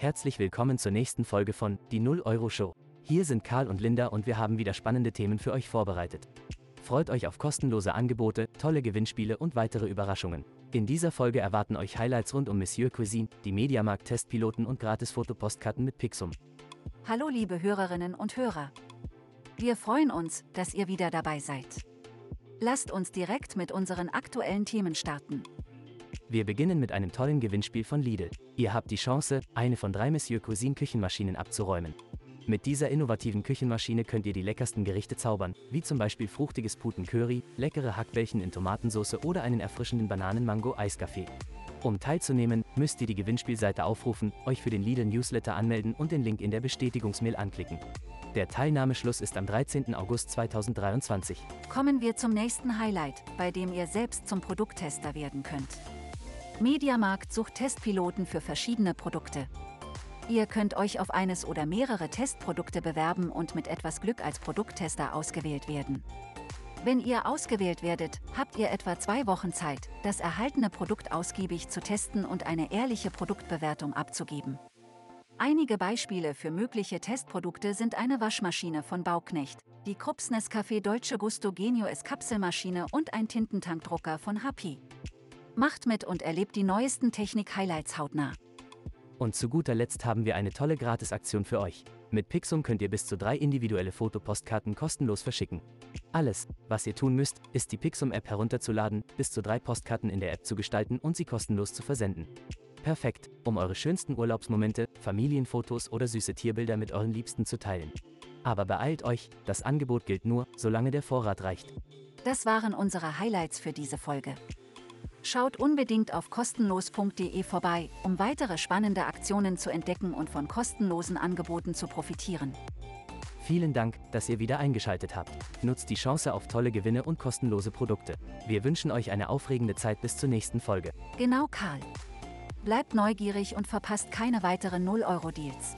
Herzlich willkommen zur nächsten Folge von Die 0 Euro Show. Hier sind Karl und Linda und wir haben wieder spannende Themen für euch vorbereitet. Freut euch auf kostenlose Angebote, tolle Gewinnspiele und weitere Überraschungen. In dieser Folge erwarten euch Highlights rund um Monsieur Cuisine, die Mediamarkt-Testpiloten und gratis Fotopostkarten mit Pixum. Hallo liebe Hörerinnen und Hörer. Wir freuen uns, dass ihr wieder dabei seid. Lasst uns direkt mit unseren aktuellen Themen starten. Wir beginnen mit einem tollen Gewinnspiel von Lidl. Ihr habt die Chance, eine von drei Monsieur Cuisine Küchenmaschinen abzuräumen. Mit dieser innovativen Küchenmaschine könnt ihr die leckersten Gerichte zaubern, wie zum Beispiel fruchtiges Puten Curry, leckere Hackbällchen in Tomatensauce oder einen erfrischenden Bananen-Mango-Eiskaffee. Um teilzunehmen, müsst ihr die Gewinnspielseite aufrufen, euch für den Lidl Newsletter anmelden und den Link in der Bestätigungsmail anklicken. Der Teilnahmeschluss ist am 13. August 2023. Kommen wir zum nächsten Highlight, bei dem ihr selbst zum Produkttester werden könnt. Mediamarkt sucht Testpiloten für verschiedene Produkte. Ihr könnt euch auf eines oder mehrere Testprodukte bewerben und mit etwas Glück als Produkttester ausgewählt werden. Wenn ihr ausgewählt werdet, habt ihr etwa zwei Wochen Zeit, das erhaltene Produkt ausgiebig zu testen und eine ehrliche Produktbewertung abzugeben. Einige Beispiele für mögliche Testprodukte sind eine Waschmaschine von Bauknecht, die Krups Nescafé Dolce Gusto Genio S Kapselmaschine und ein Tintentankdrucker von Happy. Macht mit und erlebt die neuesten Technik-Highlights hautnah. Und zu guter Letzt haben wir eine tolle Gratisaktion für euch. Mit Pixum könnt ihr bis zu drei individuelle Fotopostkarten kostenlos verschicken. Alles, was ihr tun müsst, ist die Pixum-App herunterzuladen, bis zu drei Postkarten in der App zu gestalten und sie kostenlos zu versenden. Perfekt, um eure schönsten Urlaubsmomente, Familienfotos oder süße Tierbilder mit euren Liebsten zu teilen. Aber beeilt euch, das Angebot gilt nur, solange der Vorrat reicht. Das waren unsere Highlights für diese Folge. Schaut unbedingt auf kostenlos.de vorbei, um weitere spannende Aktionen zu entdecken und von kostenlosen Angeboten zu profitieren. Vielen Dank, dass ihr wieder eingeschaltet habt. Nutzt die Chance auf tolle Gewinne und kostenlose Produkte. Wir wünschen euch eine aufregende Zeit bis zur nächsten Folge. Genau, Karl. Bleibt neugierig und verpasst keine weiteren 0-Euro-Deals.